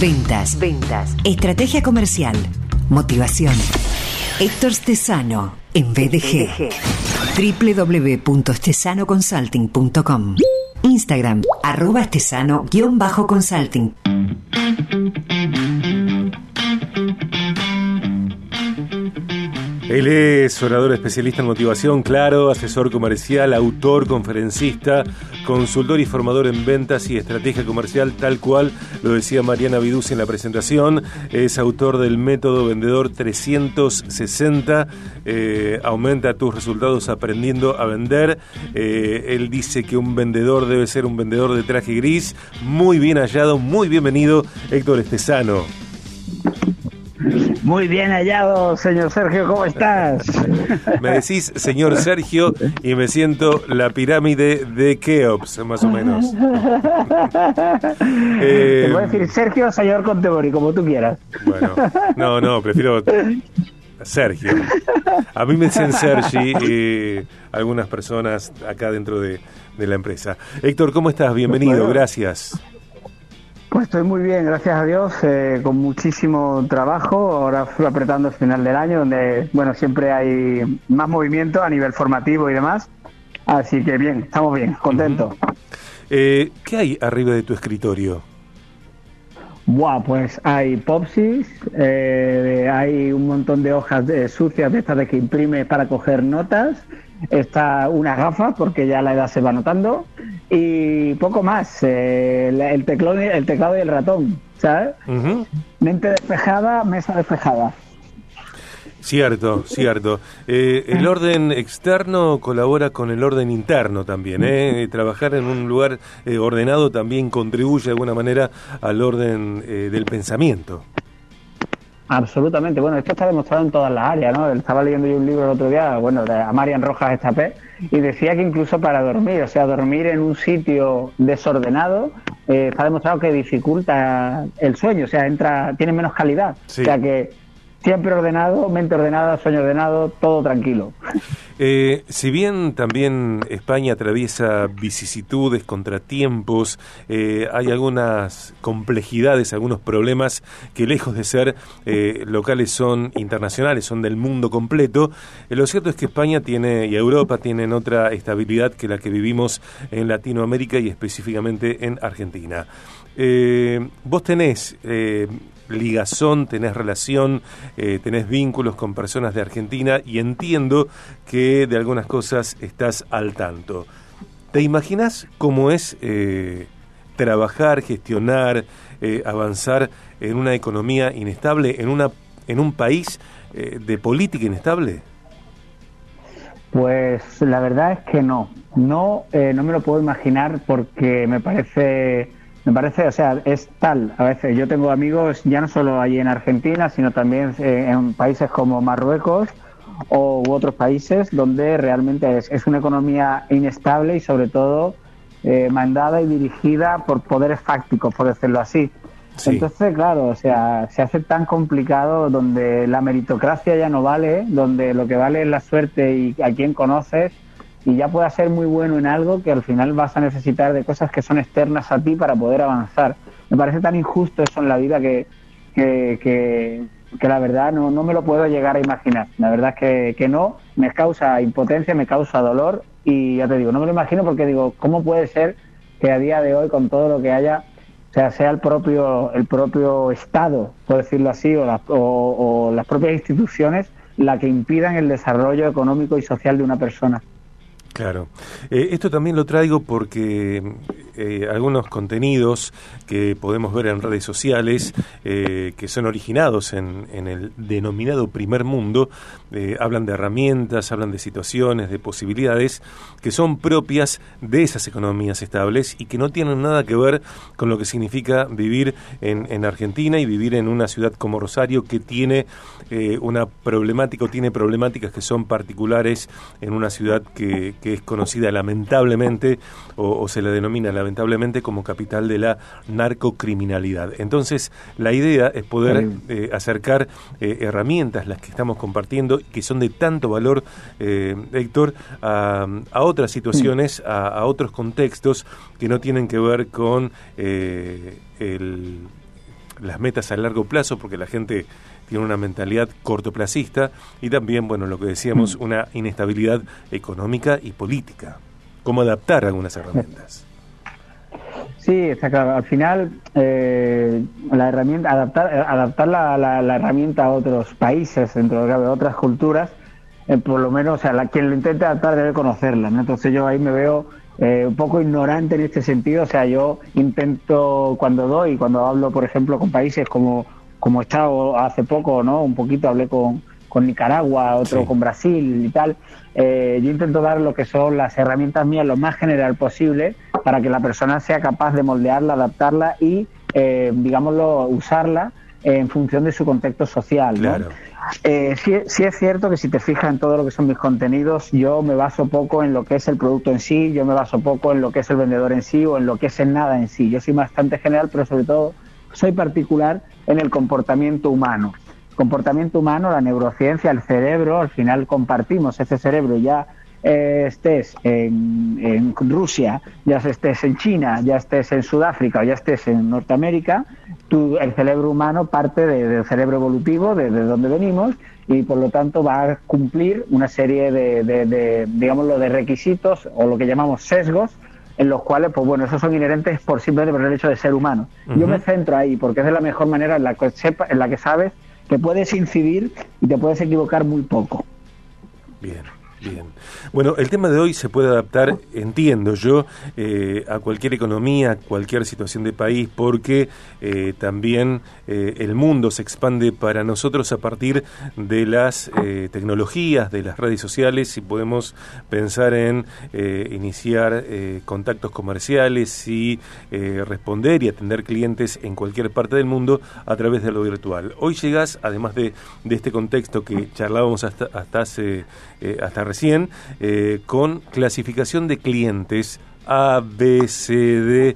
Ventas. Ventas. Estrategia comercial. Motivación. Héctor Stesano en BDG. www.stesanoconsulting.com Instagram, arroba estesano-consulting. Él es orador especialista en motivación, claro, asesor comercial, autor, conferencista, consultor y formador en ventas y estrategia comercial, tal cual lo decía Mariana Viduz en la presentación. Es autor del método vendedor 360. Eh, aumenta tus resultados aprendiendo a vender. Eh, él dice que un vendedor debe ser un vendedor de traje gris. Muy bien hallado, muy bienvenido, Héctor Estesano. Muy bien hallado, señor Sergio, ¿cómo estás? Me decís, señor Sergio, y me siento la pirámide de Keops, más o menos. Te voy a decir Sergio, señor Contebori, como tú quieras. Bueno, no, no, prefiero Sergio. A mí me dicen Sergi y algunas personas acá dentro de, de la empresa. Héctor, ¿cómo estás? Bienvenido, gracias. Pues estoy muy bien, gracias a Dios, eh, con muchísimo trabajo, ahora apretando el final del año, donde, bueno, siempre hay más movimiento a nivel formativo y demás. Así que bien, estamos bien, contentos. eh, ¿Qué hay arriba de tu escritorio? Buah, pues hay popsis, eh, hay un montón de hojas de, sucias de estas de que imprime para coger notas, está una gafa porque ya la edad se va notando y poco más, eh, el, teclado, el teclado y el ratón, ¿sabes? Mente despejada, mesa despejada. Cierto, cierto. Eh, el orden externo colabora con el orden interno también. ¿eh? Trabajar en un lugar eh, ordenado también contribuye de alguna manera al orden eh, del pensamiento. Absolutamente. Bueno, esto está demostrado en todas las áreas, ¿no? Estaba leyendo yo un libro el otro día, bueno, de a Marian Rojas Estapé, y decía que incluso para dormir, o sea, dormir en un sitio desordenado, eh, está demostrado que dificulta el sueño, o sea, entra, tiene menos calidad. Sí. O sea que siempre ordenado, mente ordenada, sueño ordenado, todo tranquilo. Eh, si bien también España atraviesa vicisitudes, contratiempos, eh, hay algunas complejidades, algunos problemas que lejos de ser eh, locales son internacionales, son del mundo completo. Lo cierto es que España tiene y Europa tienen otra estabilidad que la que vivimos en Latinoamérica y específicamente en Argentina. Vos tenés ligazón, tenés relación, eh, tenés vínculos con personas de Argentina y entiendo que de algunas cosas estás al tanto. ¿Te imaginas cómo es eh, trabajar, gestionar, eh, avanzar en una economía inestable, en, una, en un país de política inestable? Pues la verdad es que no, no, no me lo puedo imaginar porque me parece, me parece, o sea, es tal. A veces yo tengo amigos ya no solo allí en Argentina, sino también eh, en países como Marruecos o u otros países donde realmente es, es una economía inestable y sobre todo eh, mandada y dirigida por poderes fácticos, por decirlo así. Sí. Entonces, claro, o sea, se hace tan complicado donde la meritocracia ya no vale, donde lo que vale es la suerte y a quién conoces, y ya puedas ser muy bueno en algo que al final vas a necesitar de cosas que son externas a ti para poder avanzar. Me parece tan injusto eso en la vida que, que, que, que la verdad no, no me lo puedo llegar a imaginar. La verdad es que, que no, me causa impotencia, me causa dolor, y ya te digo, no me lo imagino porque digo, ¿cómo puede ser que a día de hoy, con todo lo que haya, o sea, sea el propio, el propio Estado, por decirlo así, o, o- o las propias instituciones la que impidan el desarrollo económico y social de una persona. Claro. Eh, esto también lo traigo porque eh, algunos contenidos que podemos ver en redes sociales, eh, que son originados en, el denominado primer mundo, hablan de herramientas, hablan de situaciones, de posibilidades que son propias de esas economías estables y que no tienen nada que ver con lo que significa vivir en, en Argentina y vivir en una ciudad como Rosario que tiene una problemática o tiene problemáticas que son particulares en una ciudad que, que es conocida lamentablemente o, o se la denomina lamentablemente como capital de la narcocriminalidad. Entonces, la idea es poder eh, acercar eh, herramientas, las que estamos compartiendo, que son de tanto valor, eh, Héctor, a, a otras situaciones, a, a otros contextos que no tienen que ver con el las metas a largo plazo, porque la gente tiene una mentalidad cortoplacista y también, bueno, lo que decíamos, mm. una inestabilidad económica y política. ¿Cómo adaptar algunas herramientas? Sí, está claro. Al final, eh, la herramienta, adaptar, adaptar la, la, herramienta a otros países, dentro de otras culturas, eh, por lo menos, o sea, la, quien lo intente adaptar debe conocerla. Entonces yo ahí me veo eh, un poco ignorante en este sentido. O sea, yo intento cuando doy, cuando hablo, por ejemplo, con países como, como he estado hace poco, ¿no? Un poquito hablé con, con Nicaragua, otro con Brasil y tal. Eh, yo intento dar lo que son las herramientas mías lo más general posible para que la persona sea capaz de moldearla, adaptarla y, eh, digámoslo, usarla en función de su contexto social. Eh, sí, sí, es cierto que si te fijas en todo lo que son mis contenidos, yo me baso poco en lo que es el producto en sí, yo me baso poco en lo que es el vendedor en sí o en lo que es el nada en sí. Yo soy bastante general, pero sobre todo soy particular en el comportamiento humano comportamiento humano, la neurociencia, el cerebro, al final compartimos ese cerebro ya eh, estés en, Rusia, ya estés en China, ya estés en Sudáfrica o ya estés en Norteamérica, tú, el cerebro humano parte del cerebro evolutivo, de, donde venimos, y por lo tanto va a cumplir una serie de, de, de requisitos o lo que llamamos sesgos en los cuales, pues bueno, esos son inherentes por simplemente por el hecho de ser humano. Yo me centro ahí porque es de la mejor manera en la que, sepa, en la que sabes que puedes incidir y te puedes equivocar muy poco. Bien. Bien. Bueno, el tema de hoy se puede adaptar, entiendo yo, eh, a cualquier economía, a cualquier situación de país, porque eh, también eh, el mundo se expande para nosotros a partir de las tecnologías, de las redes sociales, y podemos pensar en iniciar contactos comerciales y responder y atender clientes en cualquier parte del mundo a través de lo virtual. Hoy llegas, además de, de este contexto que charlábamos hasta, hasta hace hasta recién, eh, con clasificación de clientes. A. Eh,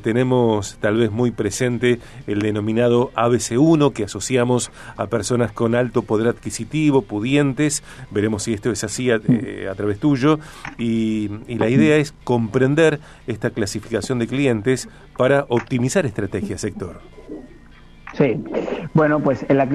tenemos tal vez muy presente el denominado ABC1 que asociamos a personas con alto poder adquisitivo, pudientes. Veremos si esto es así a, eh, través tuyo. Y, y, la idea es comprender esta clasificación de clientes para optimizar estrategias, sector. Sí, bueno, pues en la,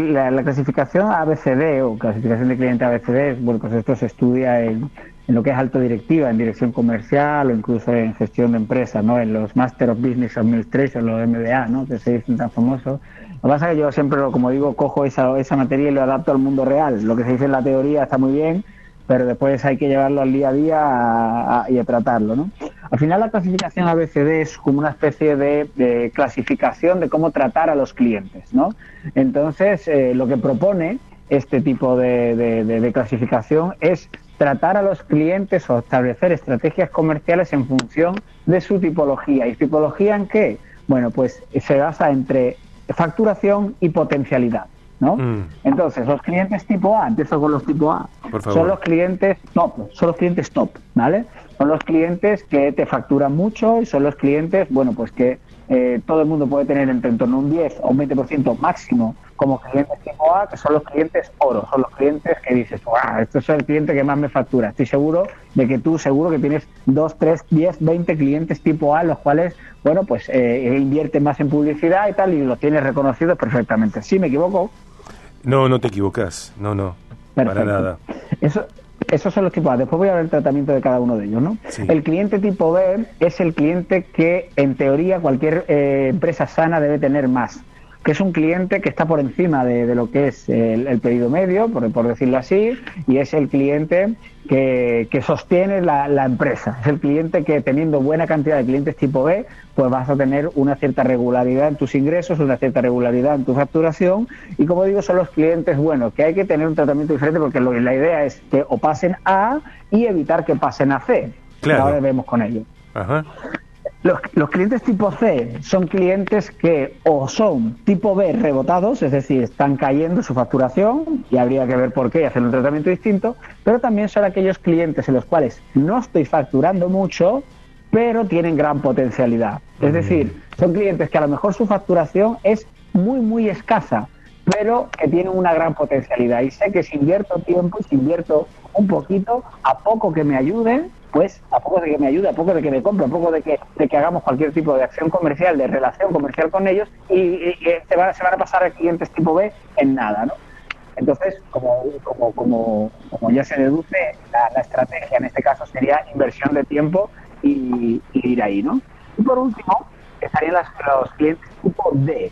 clasificación ABCD o clasificación de cliente ABCD, bueno, pues esto se estudia en, lo que es alto directiva, en dirección comercial o incluso en gestión de empresas, ¿no? En los Master of Business Administration, los MBA, ¿no? Que se dicen tan famosos. Lo que pasa es que yo siempre, como digo, cojo esa, esa materia y lo adapto al mundo real. Lo que se dice en la teoría está muy bien, pero después hay que llevarlo al día a día y a tratarlo, ¿no? Al final la clasificación ABCD es como una especie de, clasificación de cómo tratar a los clientes, ¿no? Entonces, eh, lo que propone este tipo de, clasificación es tratar a los clientes o establecer estrategias comerciales en función de su tipología. ¿Y tipología en qué? Bueno, pues se basa entre facturación y potencialidad. ¿No? Mm. Entonces, los clientes tipo A, empiezo con los tipo A, son los clientes top, son los clientes top, ¿vale? Son los clientes que te facturan mucho y son los clientes, bueno, pues que eh, todo el mundo puede tener entre en torno a un 10 o un 20% máximo como clientes tipo A, que son los clientes oro, son los clientes que dices, wow, esto es el cliente que más me factura. Estoy seguro de que tú seguro que tienes 2, 3, 10, 20 clientes tipo A, los cuales, bueno, pues eh, invierten más en publicidad y tal, y los tienes reconocidos perfectamente. Si me equivoco, no, no te equivocas. No, no. Para nada. Eso, esos son los tipos A. Después voy a ver el tratamiento de cada uno de ellos, ¿no? El cliente tipo B es el cliente que, en teoría, cualquier eh, empresa sana debe tener más que es un cliente que está por encima de, lo que es el, pedido medio, por, por, decirlo así, y es el cliente que, sostiene la, empresa. Es el cliente que teniendo buena cantidad de clientes tipo B, pues vas a tener una cierta regularidad en tus ingresos, una cierta regularidad en tu facturación, y como digo, son los clientes buenos, que hay que tener un tratamiento diferente porque la idea es que o pasen a A y evitar que pasen a C. Claro. Ahora vemos con ello. Ajá. Los, clientes tipo C son clientes que o son tipo B rebotados, es decir, están cayendo su facturación y habría que ver por qué y hacer un tratamiento distinto, pero también son aquellos clientes en los cuales no estoy facturando mucho, pero tienen gran potencialidad. Es decir, son clientes que a lo mejor su facturación es muy, muy escasa, pero que tienen una gran potencialidad. Y sé que si invierto tiempo, si invierto un poquito, a poco que me ayuden, pues a poco de que me ayude, a poco de que me compre, a poco de que, de que hagamos cualquier tipo de acción comercial, de relación comercial con ellos, y, se, van, a pasar a clientes tipo B en nada, ¿no? Entonces, como, como, como, como ya se deduce, la, estrategia en este caso sería inversión de tiempo y, ir ahí, ¿no? Y por último, estarían los clientes tipo D,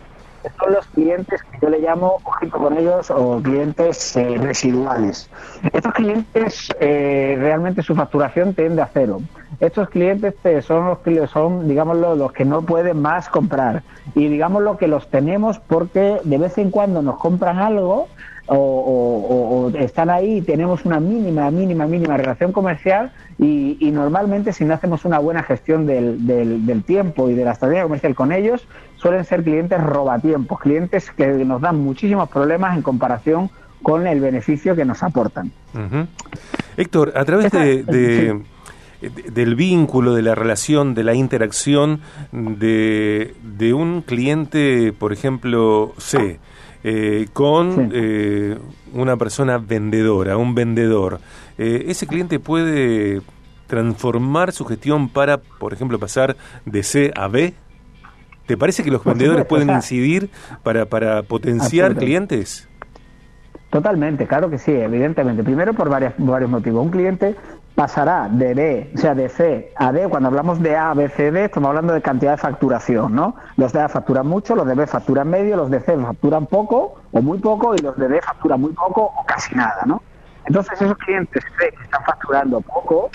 son los clientes que yo le llamo, ojito con ellos, o clientes eh, residuales. Estos clientes eh, realmente su facturación tiende a cero. Estos clientes eh, son los que son, digámoslo, los que no pueden más comprar. Y digámoslo que los tenemos porque de vez en cuando nos compran algo o, están ahí, tenemos una mínima, mínima, mínima relación comercial y, normalmente si no hacemos una buena gestión del, del, tiempo y de la estrategia comercial con ellos, suelen ser clientes robatiempos, clientes que nos dan muchísimos problemas en comparación con el beneficio que nos aportan. Héctor, a través de, del vínculo, de la relación, de la interacción de, de un cliente, por ejemplo, C, eh, con eh, una persona vendedora, un vendedor. Eh, ese cliente puede transformar su gestión para, por ejemplo, pasar de C a B. ¿Te parece que los vendedores pueden incidir para, para potenciar clientes? Totalmente, claro que sí, evidentemente. Primero por varios motivos. Un cliente pasará de B, o sea, de C a D, cuando hablamos de A, B, C, D, estamos hablando de cantidad de facturación, ¿no? Los de A facturan mucho, los de B facturan medio, los de C facturan poco o muy poco y los de D facturan muy poco o casi nada, ¿no? Entonces esos clientes C que están facturando poco,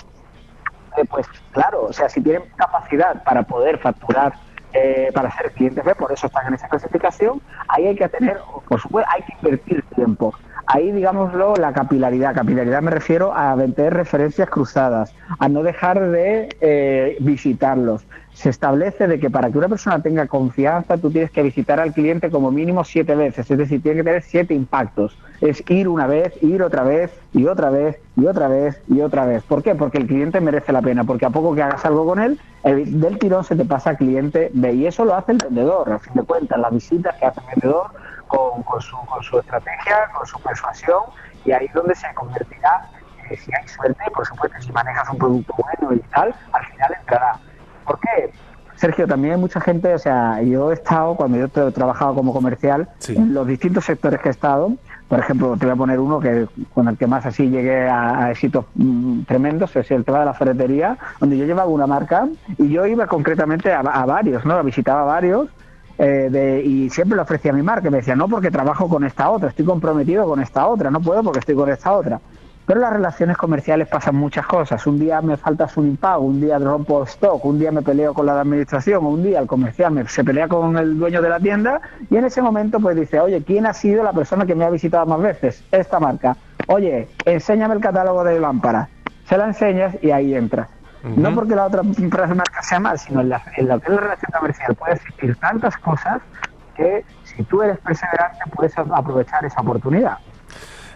eh, pues claro, o sea, si tienen capacidad para poder facturar eh, para ser clientes B, por eso están en esa clasificación, ahí hay que tener, por supuesto, hay que invertir tiempo ahí, digámoslo, la capilaridad. Capilaridad me refiero a meter referencias cruzadas, a no dejar de eh, visitarlos. Se establece de que para que una persona tenga confianza, tú tienes que visitar al cliente como mínimo siete veces, es decir, tiene que tener siete impactos. Es ir una vez, ir otra vez, y otra vez, y otra vez, y otra vez. ¿Por qué? Porque el cliente merece la pena, porque a poco que hagas algo con él, del tirón se te pasa al cliente B. Y eso lo hace el vendedor, al fin de cuentas, las visitas que hace el vendedor con, su, con su estrategia, con su persuasión, y ahí es donde se convertirá, eh, si hay suerte, por supuesto, si manejas un producto bueno y tal, al final entrará. ¿Por qué? Sergio, también hay mucha gente, o sea, yo he estado, cuando yo he trabajado como comercial, en los distintos sectores que he estado, por ejemplo, te voy a poner uno que con el que más así llegué a, éxitos mm, tremendos, es el tema de la ferretería, donde yo llevaba una marca y yo iba concretamente a, a varios, ¿no? Visitaba varios eh, de, y siempre le ofrecía mi marca. Me decía, no, porque trabajo con esta otra, estoy comprometido con esta otra, no puedo porque estoy con esta otra. Pero en las relaciones comerciales pasan muchas cosas. Un día me falta su impago, un día rompo stock, un día me peleo con la administración, un día el comercial me, se pelea con el dueño de la tienda y en ese momento pues dice, oye, ¿quién ha sido la persona que me ha visitado más veces? Esta marca. Oye, enséñame el catálogo de lámparas. Se la enseñas y ahí entras. No porque la otra marca sea mal, sino en, la, en lo que es la relación comercial puede existir tantas cosas que si tú eres perseverante puedes aprovechar esa oportunidad.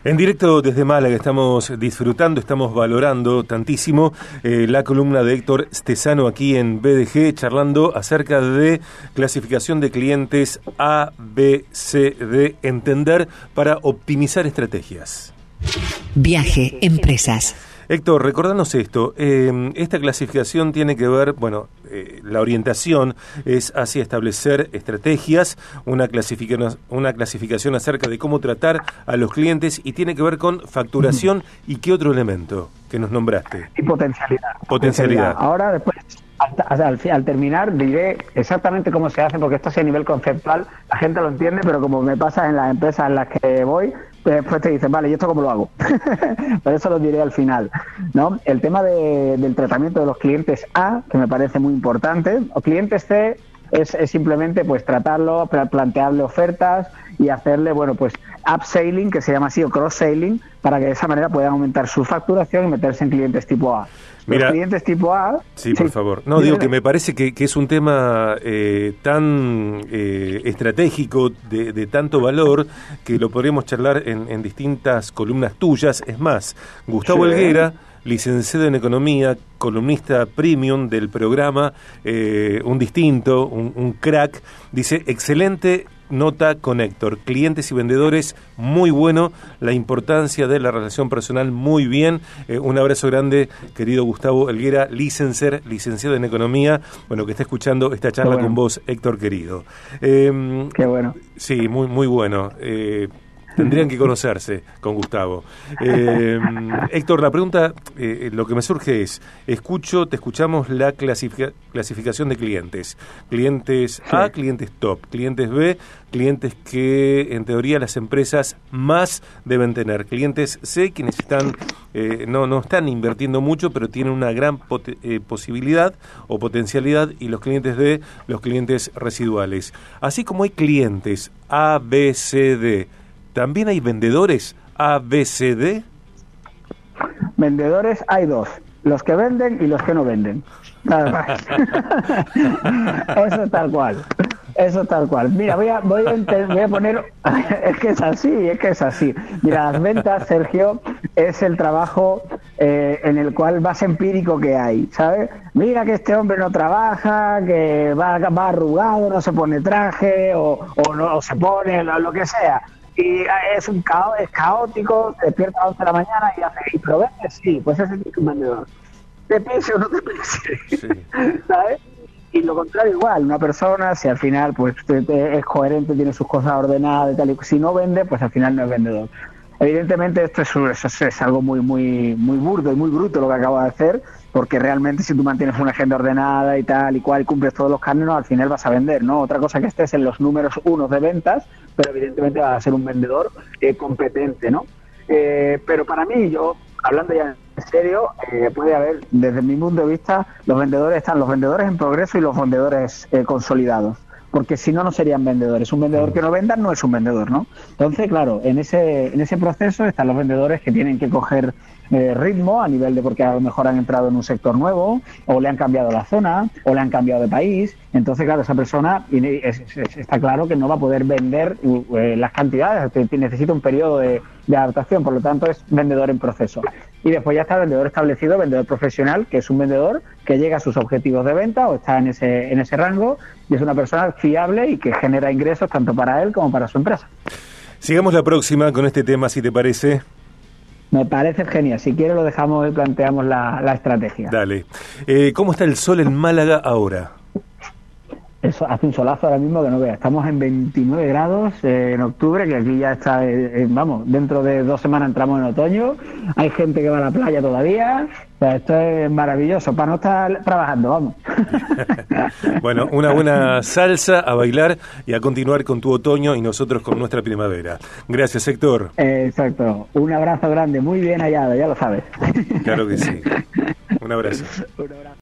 En directo desde Málaga estamos disfrutando, estamos valorando tantísimo eh, la columna de Héctor Stesano aquí en BDG, charlando acerca de clasificación de clientes A, B, C, D, entender para optimizar estrategias. Viaje, empresas. Héctor, recordanos esto. Eh, esta clasificación tiene que ver, bueno, eh, la orientación es hacia establecer estrategias, una clasificación, una clasificación acerca de cómo tratar a los clientes y tiene que ver con facturación y qué otro elemento que nos nombraste. Y potencialidad. Potencialidad. Ahora, después, al, terminar diré exactamente cómo se hace, porque esto es a nivel conceptual, la gente lo entiende, pero como me pasa en las empresas en las que voy, después te dicen, vale, ¿y esto cómo lo hago? Por eso lo diré al final. ¿no? El tema del tratamiento de los clientes A, que me parece muy importante, o clientes C, es, simplemente pues tratarlo, plantearle ofertas y hacerle, bueno, pues upselling, que se llama así, o cross-selling, para que de esa manera puedan aumentar su facturación y meterse en clientes tipo A. Mira, Los clientes tipo A. Sí, por favor. No, digo que me parece que, es un tema eh, tan eh, estratégico, de, tanto valor, que lo podríamos charlar en, distintas columnas tuyas. Es más, Gustavo Helguera licenciado en Economía, columnista premium del programa, eh, un distinto, un, crack, dice, excelente nota con Héctor. Clientes y vendedores, muy bueno. La importancia de la relación personal, muy bien. Eh, un abrazo grande, querido Gustavo Elguera, licencer, licenciado en Economía. Bueno, que está escuchando esta charla con vos, Héctor querido. Em, Qué bueno. Sí, muy, muy bueno. Eh, Tendrían que conocerse con Gustavo. Eh, Héctor, la pregunta, eh, lo que me surge es, escucho, te escuchamos la clasificación de clientes. Clientes A, clientes top, clientes B, clientes que en teoría las empresas más deben tener. Clientes C, quienes están, eh, no, no están invirtiendo mucho, pero tienen una gran posibilidad o potencialidad, y los clientes D, los clientes residuales. Así como hay clientes A, B, C, D, ¿También hay vendedores ABCD? Vendedores hay dos, los que venden y los que no venden. Eso es tal cual. Eso es tal cual. Mira, voy a, voy a, voy a poner. Es que es así, es que es así. Mira, las ventas, Sergio, es el trabajo eh, en el cual más empírico que hay, ¿sabes? Mira que este hombre no trabaja, que va, va arrugado, no se pone traje o, o no se pone lo que sea y es un caos, es caótico, se despierta a las 11 de la mañana y hace, ¿y pero Sí, pues ese es un vendedor. ¿Te pese o no te pese? ¿Sabes? Y lo contrario igual, una persona, si al final pues es coherente, tiene sus cosas ordenadas y tal, y si no vende, pues al final no es vendedor. Evidentemente esto es, es, algo muy, muy, muy burdo y muy bruto lo que acabo de hacer, porque realmente si tú mantienes una agenda ordenada y tal y cual y cumples todos los cánones, al final vas a vender, ¿no? Otra cosa que estés en los números unos de ventas, pero evidentemente vas a ser un vendedor eh, competente, ¿no? Eh, pero para mí, yo, hablando ya en serio, eh, puede haber, desde mi punto de vista, los vendedores están los vendedores en progreso y los vendedores consolidados porque si no, no serían vendedores. Un vendedor que no venda no es un vendedor, ¿no? Entonces, claro, en ese, en ese proceso están los vendedores que tienen que coger eh, ritmo a nivel de porque a lo mejor han entrado en un sector nuevo o le han cambiado la zona o le han cambiado de país. Entonces, claro, esa persona está claro que no va a poder vender eh, las cantidades, necesita un periodo de, adaptación, por lo tanto es vendedor en proceso. Y después ya está vendedor establecido, vendedor profesional, que es un vendedor que llega a sus objetivos de venta o está en ese, en ese rango y es una persona fiable y que genera ingresos tanto para él como para su empresa. Sigamos la próxima con este tema, si te parece. Me parece genial. Si quiere lo dejamos y planteamos la, estrategia. Dale. Eh, ¿Cómo está el sol en Málaga ahora? Eso, hace un solazo ahora mismo que no vea. Estamos en 29 grados eh, en octubre, que aquí ya está, eh, vamos, dentro de dos semanas entramos en otoño. Hay gente que va a la playa todavía. esto es maravilloso para no estar trabajando, vamos. bueno, una buena salsa a bailar y a continuar con tu otoño y nosotros con nuestra primavera. Gracias, Héctor. exacto. Un abrazo grande, muy bien hallado, ya lo sabes. claro que sí. Un abrazo. un abrazo.